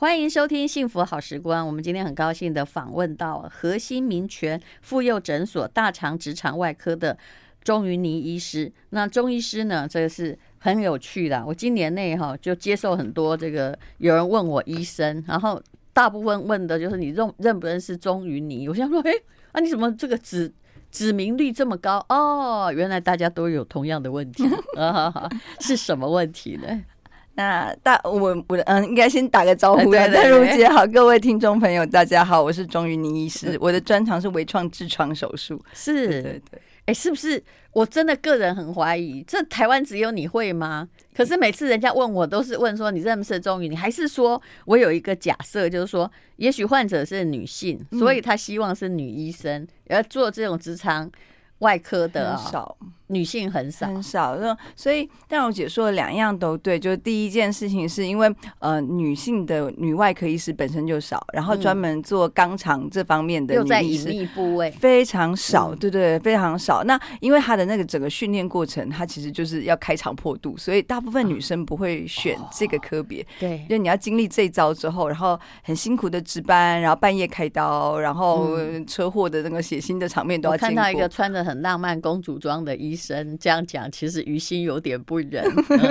欢迎收听《幸福好时光》。我们今天很高兴的访问到核心民权妇幼诊所大肠直肠外科的钟云妮医师。那钟医师呢，这个是很有趣的。我今年内哈就接受很多这个有人问我医生，然后大部分问的就是你认认不认识钟云妮？我想说，哎，啊你怎么这个指指名率这么高？哦，原来大家都有同样的问题啊，是什么问题呢？那大我我嗯，应该先打个招呼。淡如姐好，各位听众朋友，大家好，我是钟云宁医师，我的专长是微创痔疮手术。是，对对对，哎，是不是？我真的个人很怀疑，这台湾只有你会吗？可是每次人家问我，都是问说你认不认识钟云霓？你还是说我有一个假设，就是说，也许患者是女性，所以她希望是女医生，要做这种直肠外科的少。女性很少很少，所以但我姐说的两样都对。就是第一件事情是因为呃，女性的女外科医师本身就少，然后专门做肛肠这方面的隐秘部位非常少，对对，非常少。那因为她的那个整个训练过程，她其实就是要开肠破肚，所以大部分女生不会选这个科别。对，就你要经历这一招之后，然后很辛苦的值班，然后半夜开刀，然后车祸的那个血腥的场面都要经过。看到一个穿着很浪漫公主装的医生这样讲，其实于心有点不忍。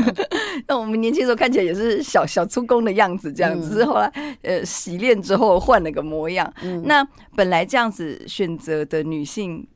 那我们年轻时候看起来也是小小出工的样子，这样子。后来呃洗练之后换了个模样。那本来这样子选择的女性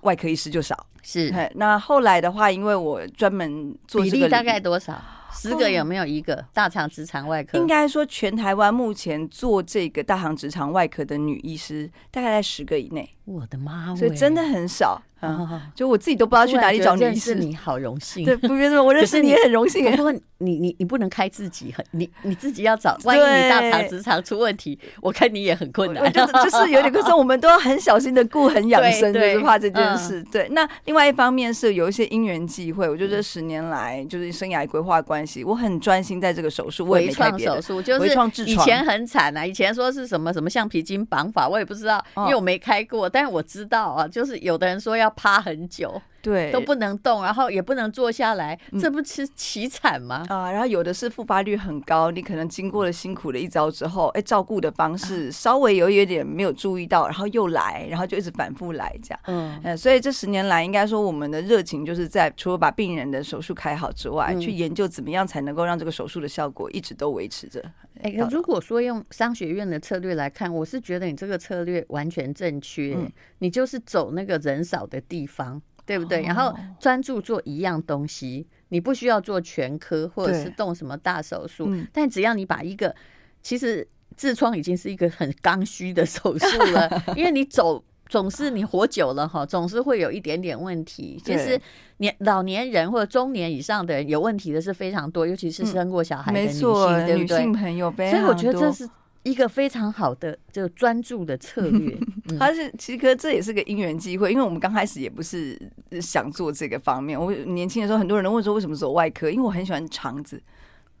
外科医师就少，是。那后来的话，因为我专门做这个，比例大概多少？十个有没有一个大肠直肠外科？应该说，全台湾目前做这个大肠直肠外科的女医师，大概在十个以内。我的妈！所以真的很少。嗯，就我自己都不知道去哪里找女医师。你好荣幸，对，不别说，我认识你也很荣幸。不过你你你不能开自己，很你你自己要找。万一你大肠直肠出问题，我看你也很困难。就是就是有点，可是我们都要很小心的顾，很养生，就是怕这件事。对，那另外一方面是有一些因缘际会，我觉得这十年来就是生涯规划关系，我很专心在这个手术。微创手术就是以前很惨啊，以前说是什么什么橡皮筋绑法，我也不知道，因为我没开过，但是我知道啊，就是有的人说要。趴很久，对，都不能动，然后也不能坐下来，这不是凄惨吗？啊，然后有的是复发率很高，你可能经过了辛苦的一招之后，哎，照顾的方式稍微有一点没有注意到，然后又来，然后就一直反复来这样。嗯，所以这十年来，应该说我们的热情就是在除了把病人的手术开好之外，去研究怎么样才能够让这个手术的效果一直都维持着。哎，如果说用商学院的策略来看，我是觉得你这个策略完全正确。嗯、你就是走那个人少的地方，对不对？哦、然后专注做一样东西，你不需要做全科或者是动什么大手术，嗯、但只要你把一个，其实痔疮已经是一个很刚需的手术了，因为你走。总是你活久了哈，总是会有一点点问题。其实年老年人或者中年以上的人有问题的是非常多，尤其是生过小孩的女性，嗯、对不对？女性朋友，所以我觉得这是一个非常好的就专注的策略。它是其实这也是个因缘机会，因为我们刚开始也不是想做这个方面。我年轻的时候，很多人都问说为什么走外科，因为我很喜欢肠子。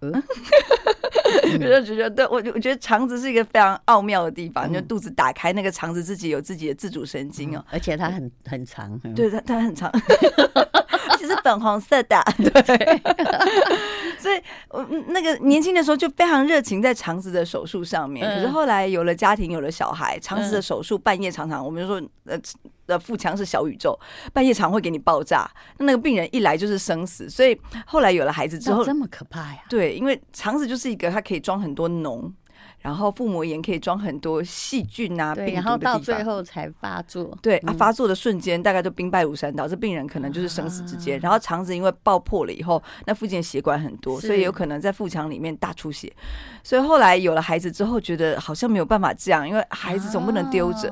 嗯，我就觉得，对我我觉得肠子是一个非常奥妙的地方。嗯、就肚子打开，那个肠子自己有自己的自主神经哦，而且它很很长。对，它它很长，而 且是粉红色的。对，所以我那个年轻的时候就非常热情在肠子的手术上面。可是后来有了家庭，有了小孩，肠子的手术半夜常常，我们就说呃。的腹腔是小宇宙，半夜常会给你爆炸。那个病人一来就是生死，所以后来有了孩子之后，这么可怕呀？对，因为肠子就是一个，它可以装很多脓。然后腹膜炎可以装很多细菌啊，病然后到最后才发作。对啊，发作的瞬间大概都兵败如山倒，这病人可能就是生死之间。然后肠子因为爆破了以后，那附近的血管很多，所以有可能在腹腔里面大出血。所以后来有了孩子之后，觉得好像没有办法这样，因为孩子总不能丢着。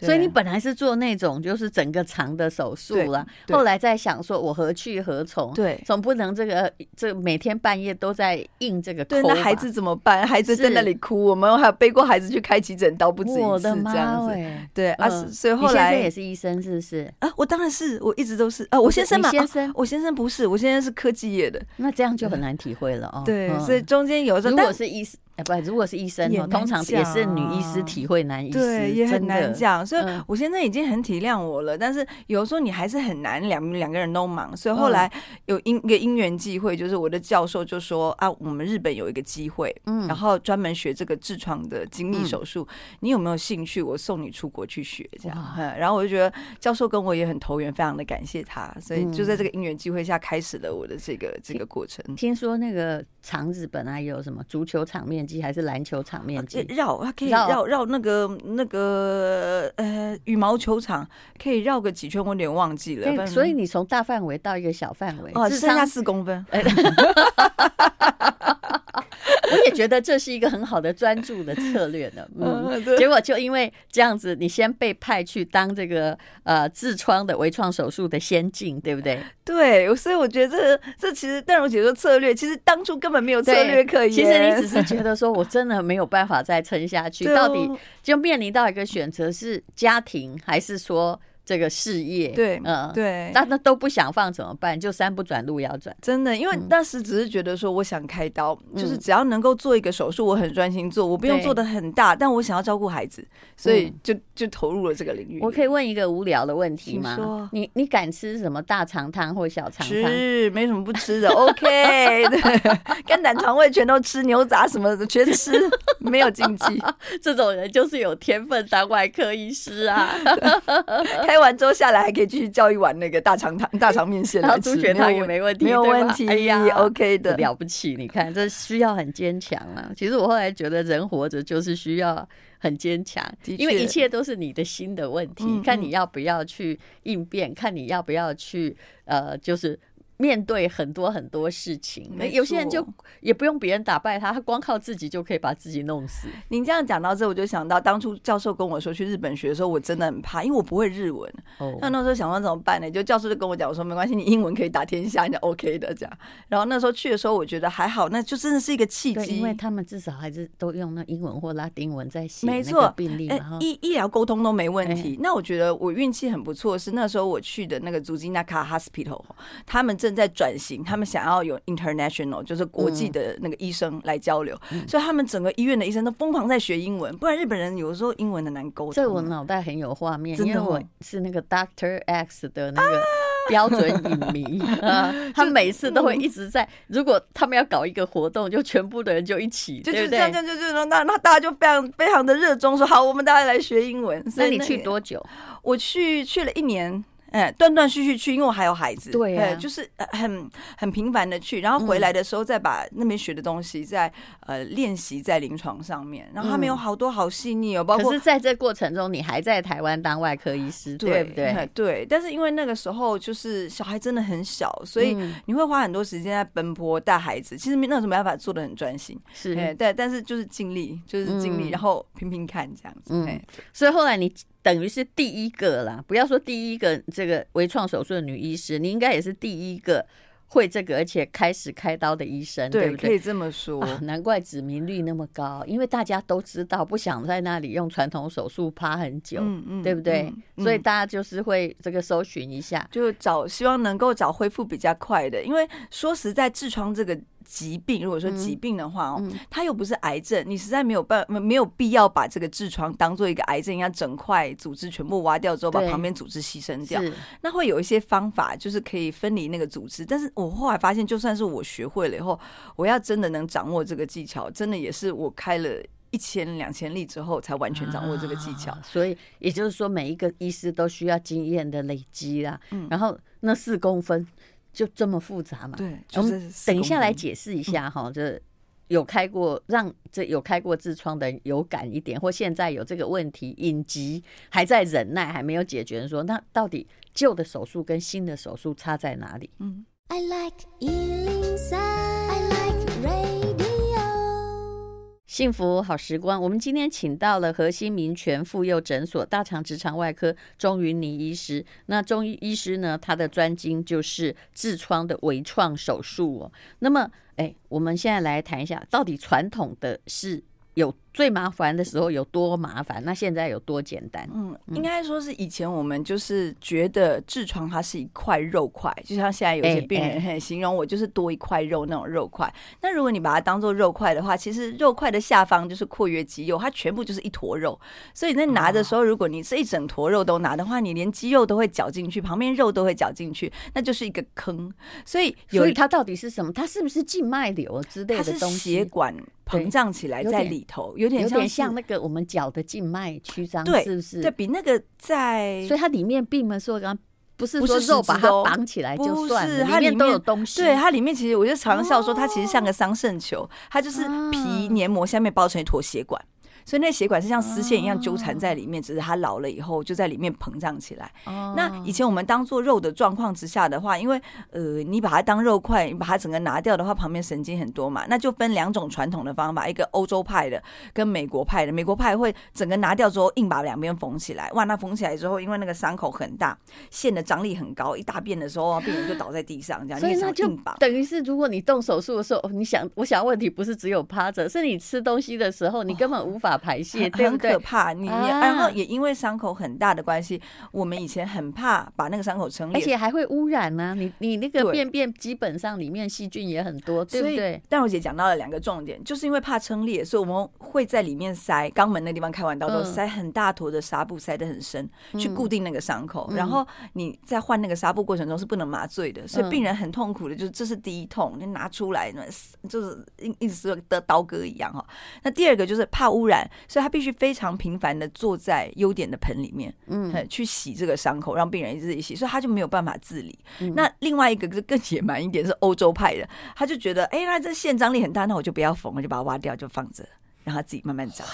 所以你本来是做那种就是整个肠的手术了，后来在想说我何去何从？对，总不能这个这每天半夜都在应这个。对，那孩子怎么办？孩子在那里哭。我们还有背过孩子去开急诊刀，不止一次这样子。对啊，所以后来也是医生，是不是啊？我当然是，我一直都是啊。我先生嘛，先生，我先生不是，我先生是科技业的。那这样就很难体会了哦。对，所以中间有时候，如果是医哎，不，如果是医生哦，通常也是女医师体会男医师，对，也很难讲。所以我现在已经很体谅我了，但是有时候你还是很难，两两个人都忙。所以后来有因一个因缘际会，就是我的教授就说啊，我们日本有一个机会，嗯，然后专门学这个痔疮的精密手术，你有没有兴趣？我送你出国去学，这样。然后我就觉得教授跟我也很投缘，非常的感谢他。所以就在这个因缘际会下，开始了我的这个这个过程。听说那个肠子本来有什么足球场面积还是篮球场面积？绕，它可以绕绕那个那个呃羽毛球场，可以绕个几圈，我有点忘记了。所以你从大范围到一个小范围，哦，剩下四公分。我也觉得这是一个很好的专注的策略呢。嗯，结果就因为这样子，你先被派去当这个呃痔疮的微创手术的先进，对不对？对，所以我觉得这这其实邓荣姐说策略，其实当初根本没有策略可言。其实你只是觉得说我真的没有办法再撑下去，到底就面临到一个选择是家庭还是说？这个事业，对，嗯，对，那那都不想放怎么办？就山不转路要转，真的，因为当时只是觉得说，我想开刀，嗯、就是只要能够做一个手术，我很专心做，我不用做的很大，但我想要照顾孩子，所以就就投入了这个领域。我可以问一个无聊的问题吗？说你你敢吃什么大肠汤或小肠汤？吃，没什么不吃的。OK，对，肝胆肠胃全都吃，牛杂什么的全吃，没有禁忌。这种人就是有天分当外科医师啊。开 完之后下来还可以继续叫一碗那个大肠汤、大肠面线来吃，猪血汤也没问题，没有问题。哎呀，OK 的，了不起！你看，这需要很坚强啊。其实我后来觉得，人活着就是需要很坚强，因为一切都是你的心的问题，看你要不要去应变，看你要不要去呃，就是。面对很多很多事情，错有些人就也不用别人打败他，他光靠自己就可以把自己弄死。您这样讲到这，我就想到当初教授跟我说去日本学的时候，我真的很怕，因为我不会日文。哦，那那时候想说怎么办呢？就教授就跟我讲，我说没关系，你英文可以打天下，你就 OK 的这样。然后那时候去的时候，我觉得还好，那就真的是一个契机，因为他们至少还是都用那英文或拉丁文在写，没错，病例嘛，医医疗沟通都没问题。欸、那我觉得我运气很不错，是那时候我去的那个足基纳卡 Hospital，他们正在转型。他们想要有 international，就是国际的那个医生来交流，嗯、所以他们整个医院的医生都疯狂在学英文，不然日本人有时候英文的难沟通。这我脑袋很有画面，因为我是那个 Doctor X 的那个标准影迷啊，他每次都会一直在，如果他们要搞一个活动，就全部的人就一起，就就这样，就就就那那大家就非常非常的热衷，说好，我们大家来学英文。那你去多久？我去去了一年。哎，断断续续去，因为我还有孩子，对、啊，就是很很频繁的去，然后回来的时候再把那边学的东西再呃练习在临床上面。然后他们有好多好细腻哦，包括是在这过程中，你还在台湾当外科医师，对，对不对？对，但是因为那个时候就是小孩真的很小，所以你会花很多时间在奔波带孩子。其实那时候没办法做的很专心，是，对，但是就是尽力，就是尽力，然后拼拼看这样子。嗯，所以后来你。等于是第一个啦，不要说第一个这个微创手术的女医师，你应该也是第一个会这个而且开始开刀的医生，对，对不对？可以这么说。啊，难怪指名率那么高，因为大家都知道不想在那里用传统手术趴很久，嗯嗯，对不对？嗯嗯，所以大家就是会这个搜寻一下，就找希望能够找恢复比较快的，因为说实在，痔疮这个。疾病，如果说疾病的话哦，它又不是癌症，你实在没有办没没有必要把这个痔疮当做一个癌症，要整块组织全部挖掉之后，把旁边组织牺牲掉。那会有一些方法，就是可以分离那个组织。但是我后来发现，就算是我学会了以后，我要真的能掌握这个技巧，真的也是我开了一千两千例之后才完全掌握这个技巧。啊、所以也就是说，每一个医师都需要经验的累积啦。嗯，然后那四公分。就这么复杂嘛？对，我们等一下来解释一下哈，这有开过让这有开过痔疮的人有感一点，或现在有这个问题隐疾还在忍耐还没有解决，说那到底旧的手术跟新的手术差在哪里？嗯。I like 幸福好时光，我们今天请到了核心民权妇幼诊所大肠直肠外科钟云妮医师。那钟医师呢，他的专精就是痔疮的微创手术哦。那么，哎，我们现在来谈一下，到底传统的是有最麻烦的时候有多麻烦，那现在有多简单？嗯，应该说是以前我们就是觉得痔疮它是一块肉块，就像现在有些病人很形容我就是多一块肉那种肉块。那如果你把它当做肉块的话，其实肉块的下方就是括约肌肉，它全部就是一坨肉。所以那拿的时候，如果你是一整坨肉都拿的话，你连肌肉都会搅进去，旁边肉都会搅进去，那就是一个坑。所以，所以它到底是什么？它是不是静脉瘤之类的东西？它是血管。膨胀起来在里头，有点像像那个我们脚的静脉曲张，对，是不是？对，比那个在，所以它里面并没有说刚不是说肉把它绑起来就算了，里面都有东西。对，它里面其实我就常笑说，它其实像个桑葚球，它就是皮黏膜下面包成一坨血管。所以那血管是像丝线一样纠缠在里面，只是它老了以后就在里面膨胀起来。那以前我们当做肉的状况之下的话，因为呃，你把它当肉块，你把它整个拿掉的话，旁边神经很多嘛，那就分两种传统的方法，一个欧洲派的跟美国派的。美国派会整个拿掉之后硬把两边缝起来，哇，那缝起来之后，因为那个伤口很大，线的张力很高，一大便的时候病人就倒在地上，这样。所以那就等于是，如果你动手术的时候，你想，我想问题不是只有趴着，是你吃东西的时候，你根本无法排泄，对不对？很可怕。你，然后也因为伤口很大的关系，我们以前很怕把那个伤口撑裂，而且还会污染呢。你你那个便便基本上里面细菌也很多，对不对？但我姐讲到了两个重点，就是因为怕撑裂，所以我们会在里面塞肛门那地方开完刀之后塞很大坨的纱布，塞得很深，去固定那个伤口。然后你在换那个纱布过程中是不能麻醉的，所以病人很痛苦的，就是这是第一痛，你拿出来就是一一直是得刀割一样哈。那第二个就是怕污染，所以他必须非常频繁的坐在优点的盆里面，嗯，去洗这个伤口，让病人自己洗，所以他就没有办法自理。嗯、那另外一个就更野蛮一点，是欧洲派的，他就觉得，哎、欸，那这线张力很大，那我就不要缝了，就把它挖掉，就放着。让他自己慢慢长，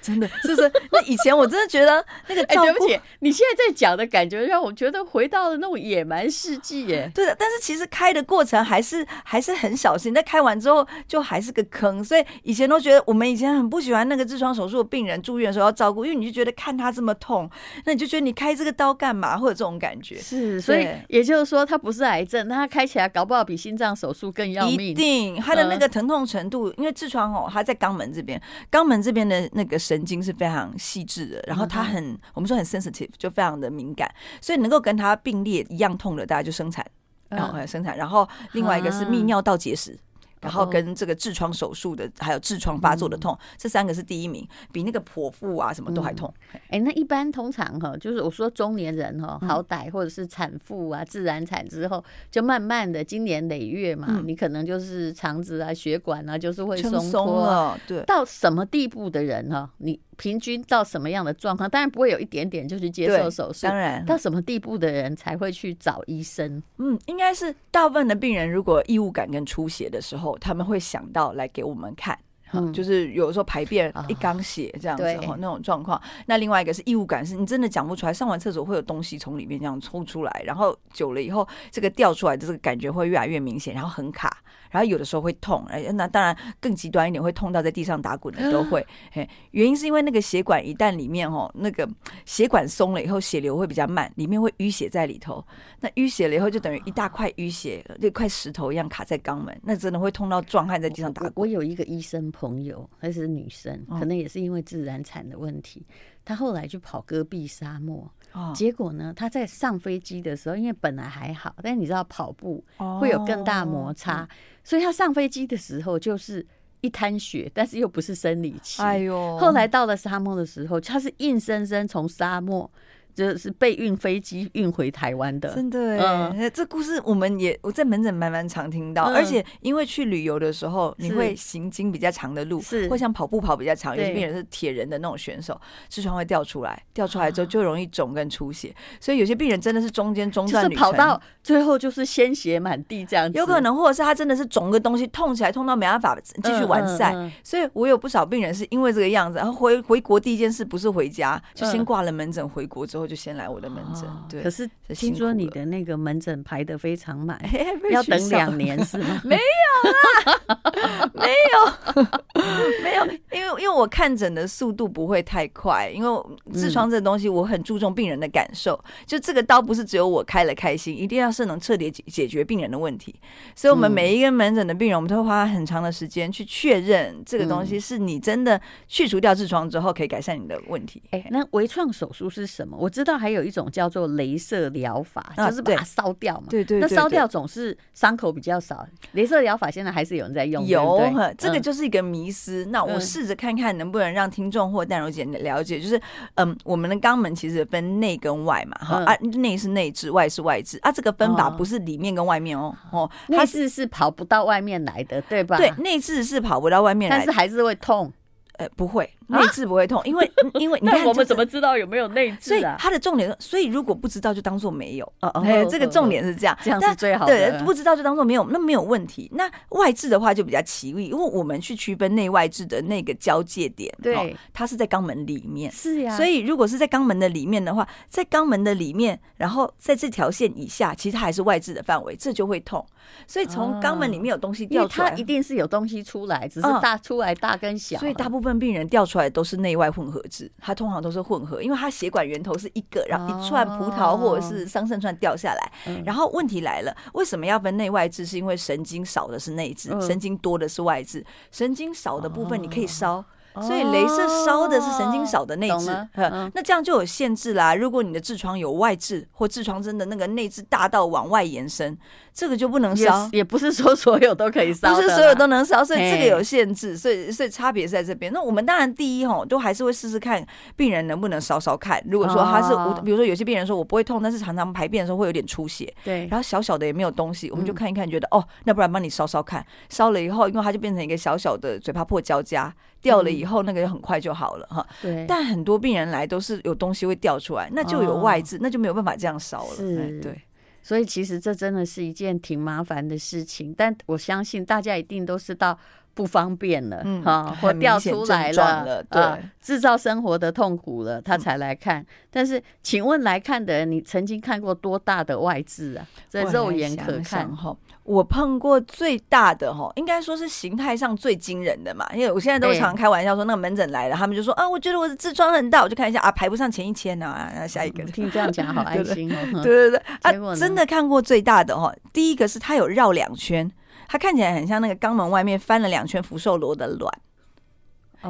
真的是不是？那以前我真的觉得那个，哎，对不起，你现在在讲的感觉让我觉得回到了那种野蛮世纪耶。对的，但是其实开的过程还是还是很小心，在开完之后就还是个坑，所以以前都觉得我们以前很不喜欢那个痔疮手术的病人住院的时候要照顾，因为你就觉得看他这么痛，那你就觉得你开这个刀干嘛？会有这种感觉。是，所以也就是说，他不是癌症，那他开起来搞不好比心脏手术更要命。一定，他的那个疼痛程度，因为痔疮哦，他在肛门。这边肛门这边的那个神经是非常细致的，然后它很，我们说很 sensitive，就非常的敏感，所以能够跟它并列一样痛的，大家就生产，然后生产，然后另外一个是泌尿道结石。然后跟这个痔疮手术的，还有痔疮发作的痛，嗯、这三个是第一名，比那个剖腹啊什么都还痛。哎、嗯欸，那一般通常哈，就是我说中年人哈，好歹或者是产妇啊，自然产之后，就慢慢的经年累月嘛，嗯、你可能就是肠子啊、血管啊，就是会松脱了。对，到什么地步的人哈，你。平均到什么样的状况？当然不会有一点点就去接受手术。当然，到什么地步的人才会去找医生？嗯，应该是大部分的病人，如果异物感跟出血的时候，他们会想到来给我们看。嗯，就是有时候排便一缸血这样子哈，哦、那种状况。那另外一个是异物感，是你真的讲不出来，上完厕所会有东西从里面这样抽出来，然后久了以后，这个掉出来的这个感觉会越来越明显，然后很卡。然后有的时候会痛，哎，那当然更极端一点，会痛到在地上打滚的都会。嘿，原因是因为那个血管一旦里面哦，那个血管松了以后，血流会比较慢，里面会淤血在里头。那淤血了以后，就等于一大块淤血，就块石头一样卡在肛门，那真的会痛到壮汉在地上打滚。我有一个医生朋友，她是女生，可能也是因为自然产的问题，她后来就跑戈壁沙漠。结果呢，他在上飞机的时候，因为本来还好，但你知道跑步会有更大摩擦，所以他上飞机的时候就是一滩血，但是又不是生理期。哎呦！后来到了沙漠的时候，他是硬生生从沙漠。就是被运飞机运回台湾的，真的嗯，这故事我们也我在门诊蛮蛮常听到，而且因为去旅游的时候，你会行经比较长的路，是。会像跑步跑比较长，有些病人是铁人的那种选手，痔疮会掉出来，掉出来之后就容易肿跟出血，所以有些病人真的是中间中断跑到最后就是鲜血满地这样子，有可能或者是他真的是肿个东西痛起来痛到没办法继续完赛，所以我有不少病人是因为这个样子，然后回回国第一件事不是回家，就先挂了门诊，回国之后。就先来我的门诊，对。可是听说你的那个门诊排得非常满，要等两年 是吗？没有啦，没有，没有，因为为因为我看诊的速度不会太快，因为痔疮这个东西我很注重病人的感受，嗯、就这个刀不是只有我开了开心，一定要是能彻底解解决病人的问题。所以，我们每一个门诊的病人，我们都会花很长的时间去确认这个东西是你真的去除掉痔疮之后可以改善你的问题。哎、欸，那微创手术是什么？我知道还有一种叫做镭射疗法，就是把它烧掉嘛。对对，那烧掉总是伤口比较少。镭射疗法现在还是有人在用。有，这个就是一个迷思。嗯、那我试着看看能不能让听众或淡如姐了解，就是嗯，我们的肛门其实分内跟外嘛，哈、嗯、啊，内是内痔，外是外痔啊，这个分法不是里面跟外面哦，哦，内痔是跑不到外面来的，对吧？对，内痔是跑不到外面来的，但是还是会痛。呃，不会，内痔不会痛，因为因为 你看我们怎么知道有没有内痔啊？所以它的重点，所以如果不知道就当做没有。哦哦，这个重点是这样，这样是最好的。对，不知道就当做没有，那没有问题。那外痔的话就比较奇异，因为我们去区分内外痔的那个交界点，对，它是在肛门里面。是呀。所以如果是在肛门的里面的话，在肛门的里面，然后在这条线以下，其实它还是外痔的范围，这就会痛。所以从肛门里面有东西掉出来，它一定是有东西出来，只是大出来大跟小。所以大部分病人掉出来。都是内外混合痔，它通常都是混合，因为它血管源头是一个，然后一串葡萄或者是桑葚串掉下来。然后问题来了，为什么要分内外痔？是因为神经少的是内痔，神经多的是外痔。神经少的部分你可以烧。所以，镭射烧的是神经少的内痔，那这样就有限制啦。如果你的痔疮有外痔，或痔疮真的那个内痔大到往外延伸，这个就不能烧。也不是说所有都可以烧，不是所有都能烧，所以这个有限制。所以，所以差别是在这边。那我们当然第一吼，都还是会试试看病人能不能烧烧看。如果说他是，比如说有些病人说我不会痛，但是常常排便的时候会有点出血，对，然后小小的也没有东西，我们就看一看，觉得哦，那不然帮你烧烧看。烧了以后，因为它就变成一个小小的嘴巴破胶痂。掉了以后，那个就很快就好了哈。对。但很多病人来都是有东西会掉出来，那就有外痔，那就没有办法这样烧了。是，对。所以其实这真的是一件挺麻烦的事情，但我相信大家一定都是到不方便了，哈，或掉出来了，对，制造生活的痛苦了，他才来看。但是，请问来看的人，你曾经看过多大的外痔啊？在肉眼可看哈。我碰过最大的哈，应该说是形态上最惊人的嘛，因为我现在都常开玩笑说，那个门诊来了，他们就说啊，我觉得我的痔疮很大，我就看一下啊，排不上前一千啊，下一个。听这样讲好 安心哦。对对对，啊，真的看过最大的哈，第一个是它有绕两圈，它看起来很像那个肛门外面翻了两圈福寿螺的卵。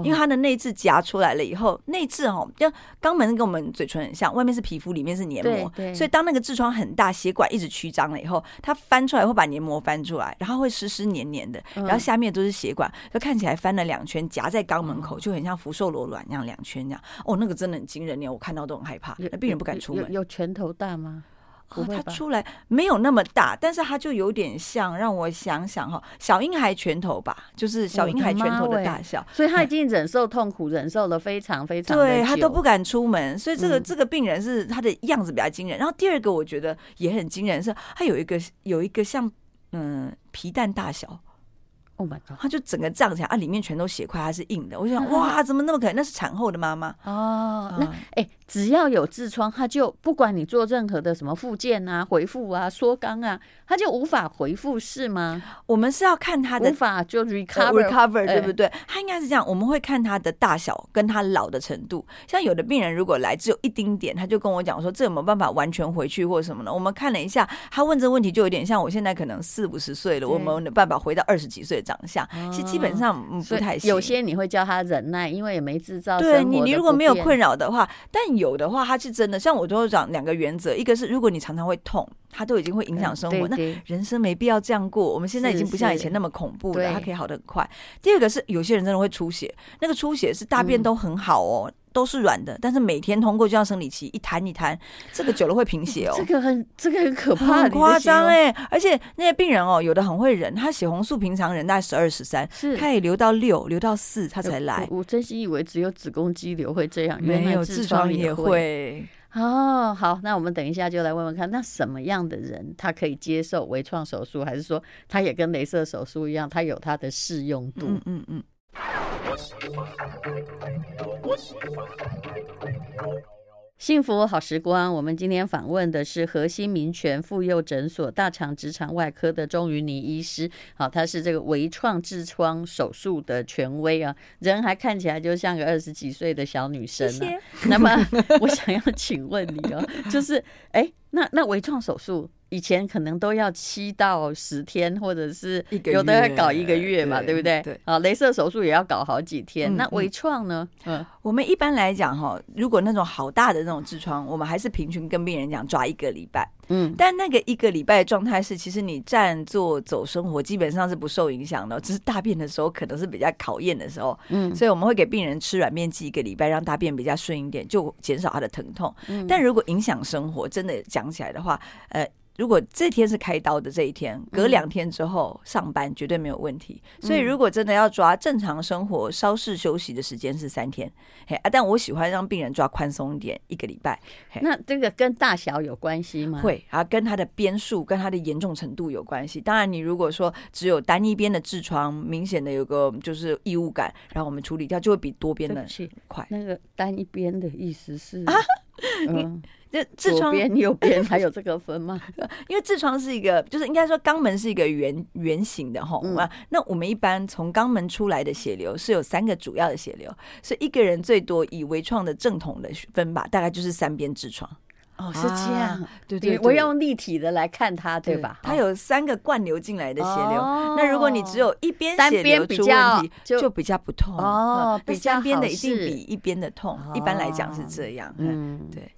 因为它的内痔夹出来了以后，内痔哦，就肛门跟我们嘴唇很像，外面是皮肤，里面是黏膜，所以当那个痔疮很大，血管一直曲张了以后，它翻出来会把黏膜翻出来，然后会湿湿黏黏的，然后下面都是血管，就看起来翻了两圈，夹在肛门口，就很像福寿螺卵一样两圈这样。哦，那个真的很惊人，连我看到都很害怕，那病人不敢出门。有，有拳头大吗？哦，它出来没有那么大，但是它就有点像，让我想想哈，小婴孩拳头吧，就是小婴孩拳头的大小，所以他已经忍受痛苦，忍受了非常非常对，他都不敢出门，所以这个这个病人是他的样子比较惊人。然后第二个我觉得也很惊人，是他有一个有一个像嗯皮蛋大小。Oh my god！它就整个胀起来啊，里面全都血块，它是硬的。我就想，哇，怎么那么可能？那是产后的妈妈哦。那哎、欸，只要有痔疮，他就不管你做任何的什么复健啊、回复啊、缩肛啊，他就无法回复，是吗？我们是要看他的无法就 recover recover，对不对？他应该是这样，我们会看他的大小跟他老的程度。像有的病人如果来只有一丁点，他就跟我讲说，这有没有办法完全回去或者什么呢？我们看了一下，他问这个问题就有点像我现在可能四五十岁了，我们有办法回到二十几岁的。长相其实基本上不太行，有些你会叫他忍耐，因为也没制造。对你，你如果没有困扰的话，但有的话，它是真的。像我都会讲两个原则，一个是如果你常常会痛，它都已经会影响生活，那人生没必要这样过。我们现在已经不像以前那么恐怖了，它可以好得很快。第二个是有些人真的会出血，那个出血是大便都很好哦。都是软的，但是每天通过就像生理期一弹一弹，这个久了会贫血哦。这个很，这个很可怕，很夸张哎！而且那些病人哦，有的很会忍，他血红素平常人大概十二十三，是，他也留到六，流到四，他才来。我真心以为只有子宫肌瘤会这样，没有痔疮也会。哦，好，那我们等一下就来问问看，那什么样的人他可以接受微创手术，还是说他也跟镭射手术一样，他有他的适用度？嗯嗯。嗯幸福好时光，我们今天访问的是核心民权妇幼诊所大肠直肠外科的钟云妮医师。好，他是这个微创痔疮手术的权威啊，人还看起来就像个二十几岁的小女生呢、啊。谢谢那么，我想要请问你哦，就是哎，那那微创手术？以前可能都要七到十天，或者是有的要搞一个月嘛，对不对？对，啊，镭射手术也要搞好几天。那微创呢？嗯，我们一般来讲哈，如果那种好大的那种痔疮，我们还是平均跟病人讲抓一个礼拜。嗯，但那个一个礼拜的状态是，其实你站坐走生活基本上是不受影响的，只是大便的时候可能是比较考验的时候。嗯，所以我们会给病人吃软便剂一个礼拜，让大便比较顺一点，就减少他的疼痛。嗯，但如果影响生活，真的讲起来的话，呃。如果这天是开刀的这一天，隔两天之后上班绝对没有问题。嗯、所以如果真的要抓正常生活，稍事休息的时间是三天。嘿啊，但我喜欢让病人抓宽松一点，一个礼拜。那这个跟大小有关系吗？会啊，跟它的边数、跟它的严重程度有关系。当然，你如果说只有单一边的痔疮，明显的有个就是异物感，然后我们处理掉就会比多边的快。那个单一边的意思是啊，嗯。这痔疮边右边还有这个分吗？因为痔疮是一个，就是应该说肛门是一个圆圆形的哈。嗯、那我们一般从肛门出来的血流是有三个主要的血流，所以一个人最多以微创的正统的分吧，大概就是三边痔疮。哦，是这样。对对，我要用立体的来看它，对吧？它有三个灌流进来的血流。那如果你只有一边血流出问题，就比较不痛哦。比三边的一定比一边的痛，一般来讲是这样。嗯，对。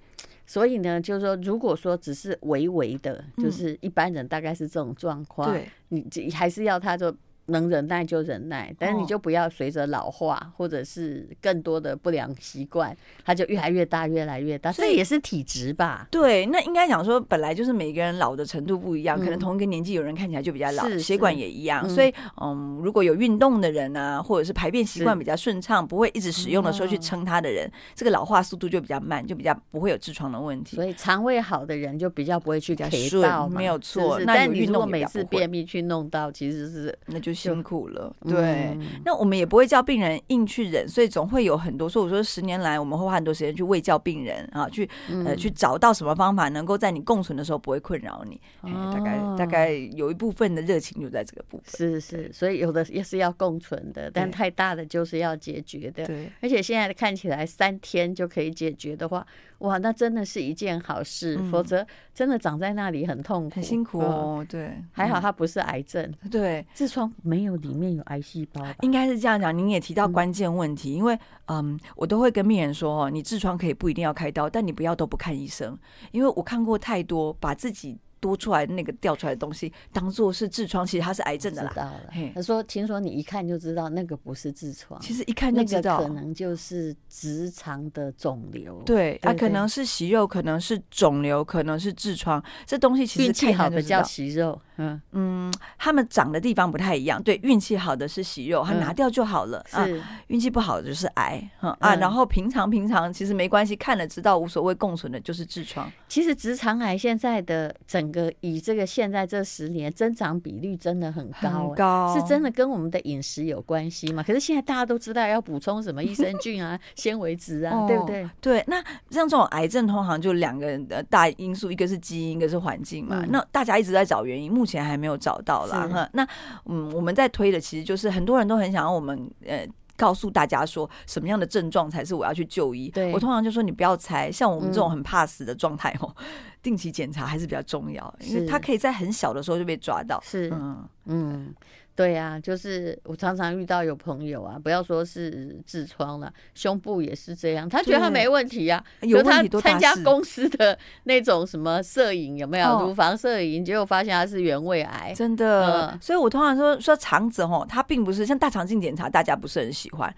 所以呢，就是说，如果说只是微微的，就是一般人大概是这种状况，对，你还是要他就。能忍耐就忍耐，但是你就不要随着老化或者是更多的不良习惯，它就越来越大，越来越大。这也是体质吧？对，那应该讲说，本来就是每个人老的程度不一样，可能同一个年纪有人看起来就比较老，血管也一样。所以，嗯，如果有运动的人啊，或者是排便习惯比较顺畅，不会一直使用的时候去撑它的人，这个老化速度就比较慢，就比较不会有痔疮的问题。所以，肠胃好的人就比较不会去顺到，没有错。但你如果每次便秘去弄到，其实是那就辛苦了。对，那我们也不会叫病人硬去忍，所以总会有很多。所以我说，十年来我们会花很多时间去喂教病人啊，去呃去找到什么方法能够在你共存的时候不会困扰你。大概大概有一部分的热情就在这个部分。是是，所以有的也是要共存的，但太大的就是要解决的。对，而且现在看起来三天就可以解决的话。哇，那真的是一件好事，嗯、否则真的长在那里很痛苦，很辛苦哦。对，嗯、还好它不是癌症。对，痔疮没有里面有癌细胞，应该是这样讲。您也提到关键问题，嗯、因为嗯，我都会跟病人说哦，你痔疮可以不一定要开刀，但你不要都不看医生，因为我看过太多把自己。多出来那个掉出来的东西，当做是痔疮，其实它是癌症的啦。知道了。他说：“听说你一看就知道那个不是痔疮，其实一看就知道，可能就是直肠的肿瘤。对，啊可能是息肉，可能是肿瘤，可能是痔疮。这东西其实运气好的叫息肉。嗯嗯，他们长的地方不太一样。对，运气好的是息肉，它拿掉就好了。是，运气不好的就是癌。啊，然后平常平常其实没关系，看了知道无所谓，共存的就是痔疮。其实直肠癌现在的整整个以这个现在这十年增长比率真的很高，很高，是真的跟我们的饮食有关系吗？可是现在大家都知道要补充什么益生菌啊、纤维质啊，对不对？对，那像这种癌症通常就两个大因素，一个是基因，一个是环境嘛。那大家一直在找原因，目前还没有找到啦。哈，那嗯，我们在推的其实就是很多人都很想要我们呃。告诉大家说什么样的症状才是我要去就医？对，我通常就说你不要猜，像我们这种很怕死的状态哦，嗯、定期检查还是比较重要，因为他可以在很小的时候就被抓到。是，嗯嗯。对呀，就是我常常遇到有朋友啊，不要说是痔疮了，胸部也是这样。他觉得他没问题啊，有他参加公司的 那种什么摄影有没有乳房摄影，结果发现他是原位癌。真的，所以我通常说说肠子吼，它并不是像大肠镜检查，大家不是很喜欢，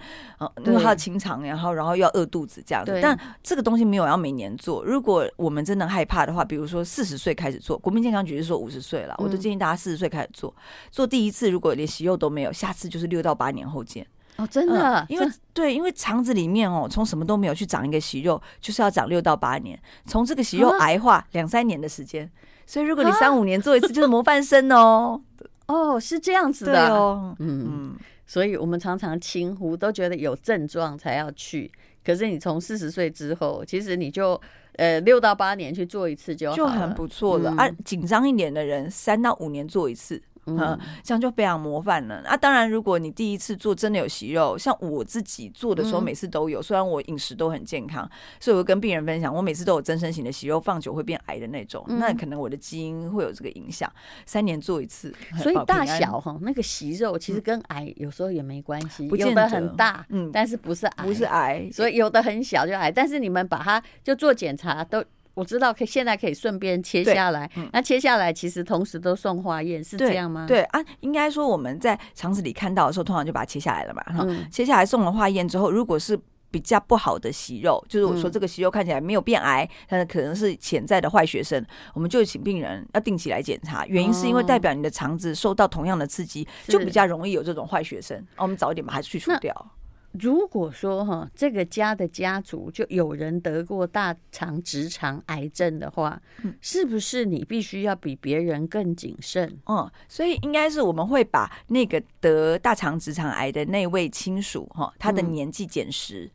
因为它要清肠，然后然后又要饿肚子这样子。但这个东西没有要每年做。如果我们真的害怕的话，比如说四十岁开始做，国民健康局是说五十岁了，我都建议大家四十岁开始做。做第一次如果连息肉都没有，下次就是六到八年后见哦，真的，嗯、因为这对，因为肠子里面哦，从什么都没有去长一个息肉，就是要长六到八年，从这个息肉癌化两三年的时间，所以如果你三五年做一次，就是模范生哦。哦，是这样子的哦，嗯。嗯所以我们常常轻忽，都觉得有症状才要去。可是你从四十岁之后，其实你就呃六到八年去做一次就就很不错了。嗯、啊，紧张一点的人，三到五年做一次。嗯，这样就非常模范了。啊，当然，如果你第一次做真的有息肉，像我自己做的时候，每次都有。虽然我饮食都很健康，所以我跟病人分享，我每次都有增生型的息肉，放久会变癌的那种。那可能我的基因会有这个影响。三年做一次，所以大小哈那个息肉其实跟癌有时候也没关系，有的很大，嗯，但是不是癌，不是癌，所以有的很小就癌。但是你们把它就做检查都。我知道可以，现在可以顺便切下来。嗯、那切下来其实同时都送化验，是这样吗？对，对啊，应该说我们在肠子里看到的时候，通常就把它切下来了嘛。嗯、切下来送了化验之后，如果是比较不好的息肉，就是我说这个息肉看起来没有变癌，嗯、但是可能是潜在的坏学生，我们就请病人要定期来检查。原因是因为代表你的肠子受到同样的刺激，就比较容易有这种坏学生。我们早一点把它去除掉。如果说哈，这个家的家族就有人得过大肠直肠癌症的话，是不是你必须要比别人更谨慎？哦，所以应该是我们会把那个得大肠直肠癌的那位亲属哈，他的年纪减十。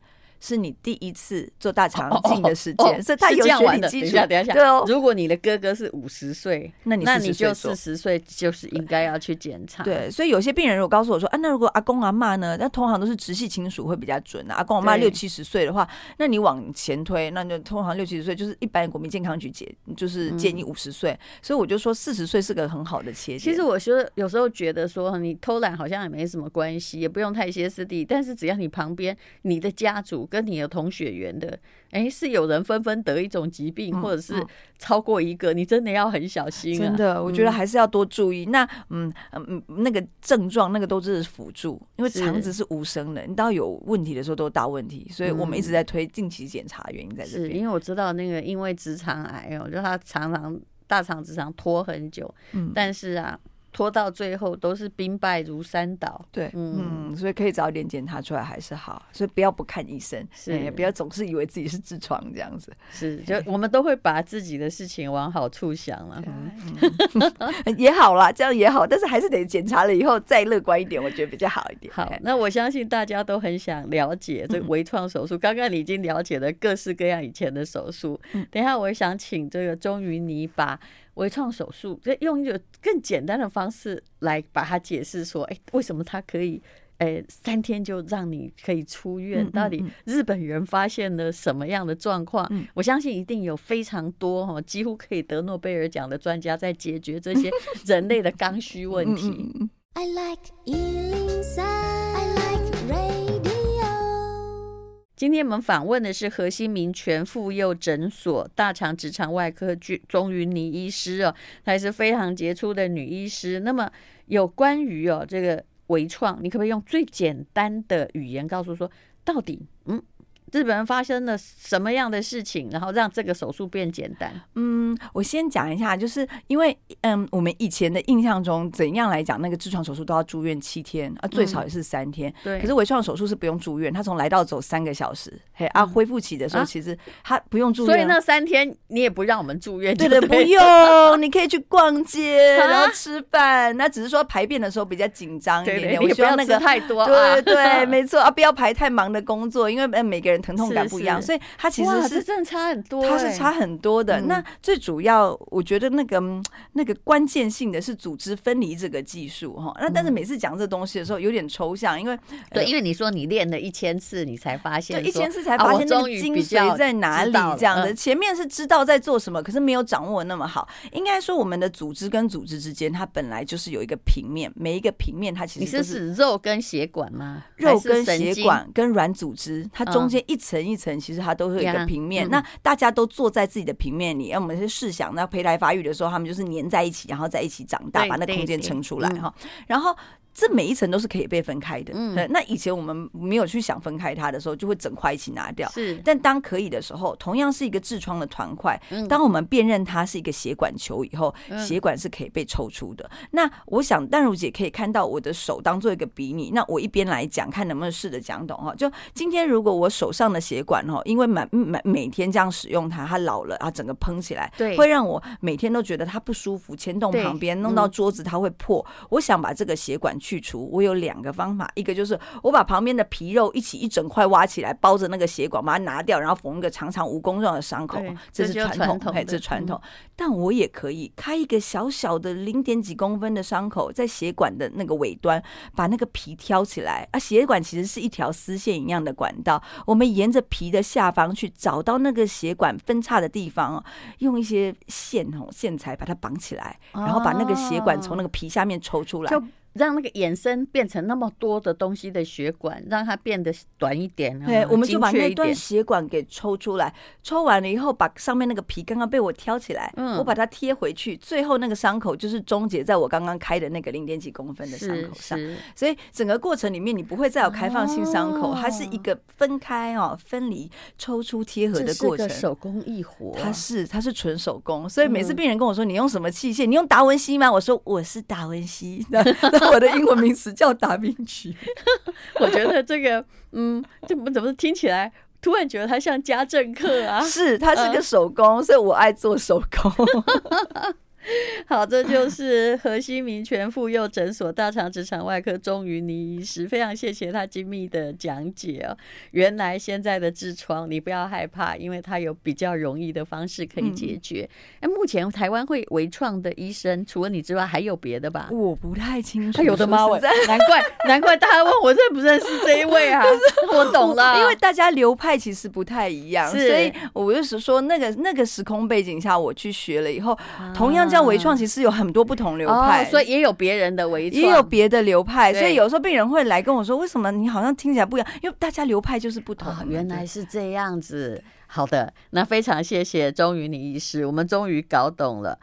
是你第一次做大肠镜的时间，所以他有学理基础。等一下，等一下，对哦。如果你的哥哥是五十岁，那你那你就四十岁就是应该要去检查。对，所以有些病人如果告诉我说啊，那如果阿公阿嬷呢？那通常都是直系亲属会比较准啊。阿公阿嬷六七十岁的话，那你往前推，那就通常六七十岁就是一般国民健康局建就是建议五十岁。所以我就说四十岁是个很好的切点。其实我说有时候觉得说你偷懒好像也没什么关系，也不用太歇斯底里，但是只要你旁边你的家族。跟你的同血缘的，哎、欸，是有人纷纷得一种疾病，或者是超过一个，你真的要很小心、啊。真的，我觉得还是要多注意。嗯、那，嗯嗯，那个症状，那个都是辅助，因为肠子是无声的，你到有问题的时候都是大问题，所以我们一直在推定期检查，原因在这边。因为我知道那个，因为直肠癌哦，就他常常大肠直肠拖很久，嗯，但是啊。拖到最后都是兵败如山倒，对，嗯，所以可以早点检查出来还是好，所以不要不看医生，是，也不要总是以为自己是痔疮这样子，是，就我们都会把自己的事情往好处想了，也好啦，这样也好，但是还是得检查了以后再乐观一点，我觉得比较好一点。好，那我相信大家都很想了解这个微创手术，刚刚你已经了解了各式各样以前的手术，等一下我想请这个钟云你把。微创手术，就用一个更简单的方式来把它解释说，哎，为什么它可以，哎，三天就让你可以出院？到底日本人发现了什么样的状况？我相信一定有非常多哈，几乎可以得诺贝尔奖的专家在解决这些人类的刚需问题。I like 今天我们访问的是核心民权妇幼诊所大肠直肠外科钟云妮医师哦，她也是非常杰出的女医师。那么有关于哦这个微创，你可不可以用最简单的语言告诉说，到底嗯？日本人发生了什么样的事情，然后让这个手术变简单？嗯，我先讲一下，就是因为嗯，我们以前的印象中，怎样来讲，那个痔疮手术都要住院七天啊，最少也是三天。对。可是微创手术是不用住院，他从来到走三个小时。嘿啊，恢复期的时候其实他不用住院，所以那三天你也不让我们住院。对的，不用，你可以去逛街，然后吃饭。那只是说排便的时候比较紧张一点点，我希望那个太多。对对，没错啊，不要排太忙的工作，因为呃每个人。疼痛感不一样，所以它其实是真的差很多，它是差很多的。那最主要，我觉得那个那个关键性的是组织分离这个技术哈。那但是每次讲这东西的时候有点抽象，因为对，因为你说你练了一千次，你才发现，对一千次才发现那个精髓在哪里这样的。前面是知道在做什么，可是没有掌握那么好。应该说，我们的组织跟组织之间，它本来就是有一个平面，每一个平面它其实你是指肉跟血管吗？肉跟血管跟软组织，它中间一。一层一层，其实它都是一个平面。那大家都坐在自己的平面里，我们是试想，那胚胎发育的时候，他们就是粘在一起，然后在一起长大，把那空间撑出来哈。然后。这每一层都是可以被分开的。嗯，那以前我们没有去想分开它的时候，就会整块一起拿掉。是，但当可以的时候，同样是一个痔疮的团块，当我们辨认它是一个血管球以后，血管是可以被抽出的。那我想淡如姐可以看到我的手当做一个比拟，那我一边来讲，看能不能试着讲懂哈。就今天如果我手上的血管哈，因为每每每天这样使用它，它老了啊，整个膨起来，对，会让我每天都觉得它不舒服，牵动旁边弄到桌子它会破。我想把这个血管。去除，我有两个方法，一个就是我把旁边的皮肉一起一整块挖起来，包着那个血管，把它拿掉，然后缝一个长长蜈蚣状的伤口，这是传统，哎，这是传统。但我也可以开一个小小的零点几公分的伤口，在血管的那个尾端，把那个皮挑起来啊，血管其实是一条丝线一样的管道，我们沿着皮的下方去找到那个血管分叉的地方，用一些线哦线材把它绑起来，然后把那个血管从那个皮下面抽出来。让那个衍生变成那么多的东西的血管，让它变得短一点。对，我们就把那段血管给抽出来，抽完了以后，把上面那个皮刚刚被我挑起来，嗯，我把它贴回去，最后那个伤口就是终结在我刚刚开的那个零点几公分的伤口上。所以整个过程里面，你不会再有开放性伤口，它是一个分开哦、分离、抽出、贴合的过程。手工艺活，它是它是纯手工。所以每次病人跟我说：“你用什么器械？你用达文西吗？”我说：“我是达文西。” 我的英文名词叫达芬奇，我觉得这个，嗯，怎么怎么听起来，突然觉得它像家政课啊？是，它是个手工，所以我爱做手工。好，这就是河西民权妇幼诊所大肠直肠外科钟于妮医师，非常谢谢他精密的讲解哦。原来现在的痔疮你不要害怕，因为它有比较容易的方式可以解决。哎、嗯，目前台湾会微创的医生，除了你之外，还有别的吧？我不太清楚。他有的吗？难怪 难怪大家问我认不认识这一位啊？我懂了，因为大家流派其实不太一样，所以我就是说，那个那个时空背景下，我去学了以后，啊、同样。像微创其实有很多不同流派，哦，所以也有别人的微创，也有别的流派，所以有时候病人会来跟我说，为什么你好像听起来不一样？因为大家流派就是不同。哦，原来是这样子。好的，那非常谢谢钟瑜妮医师，我们终于搞懂了。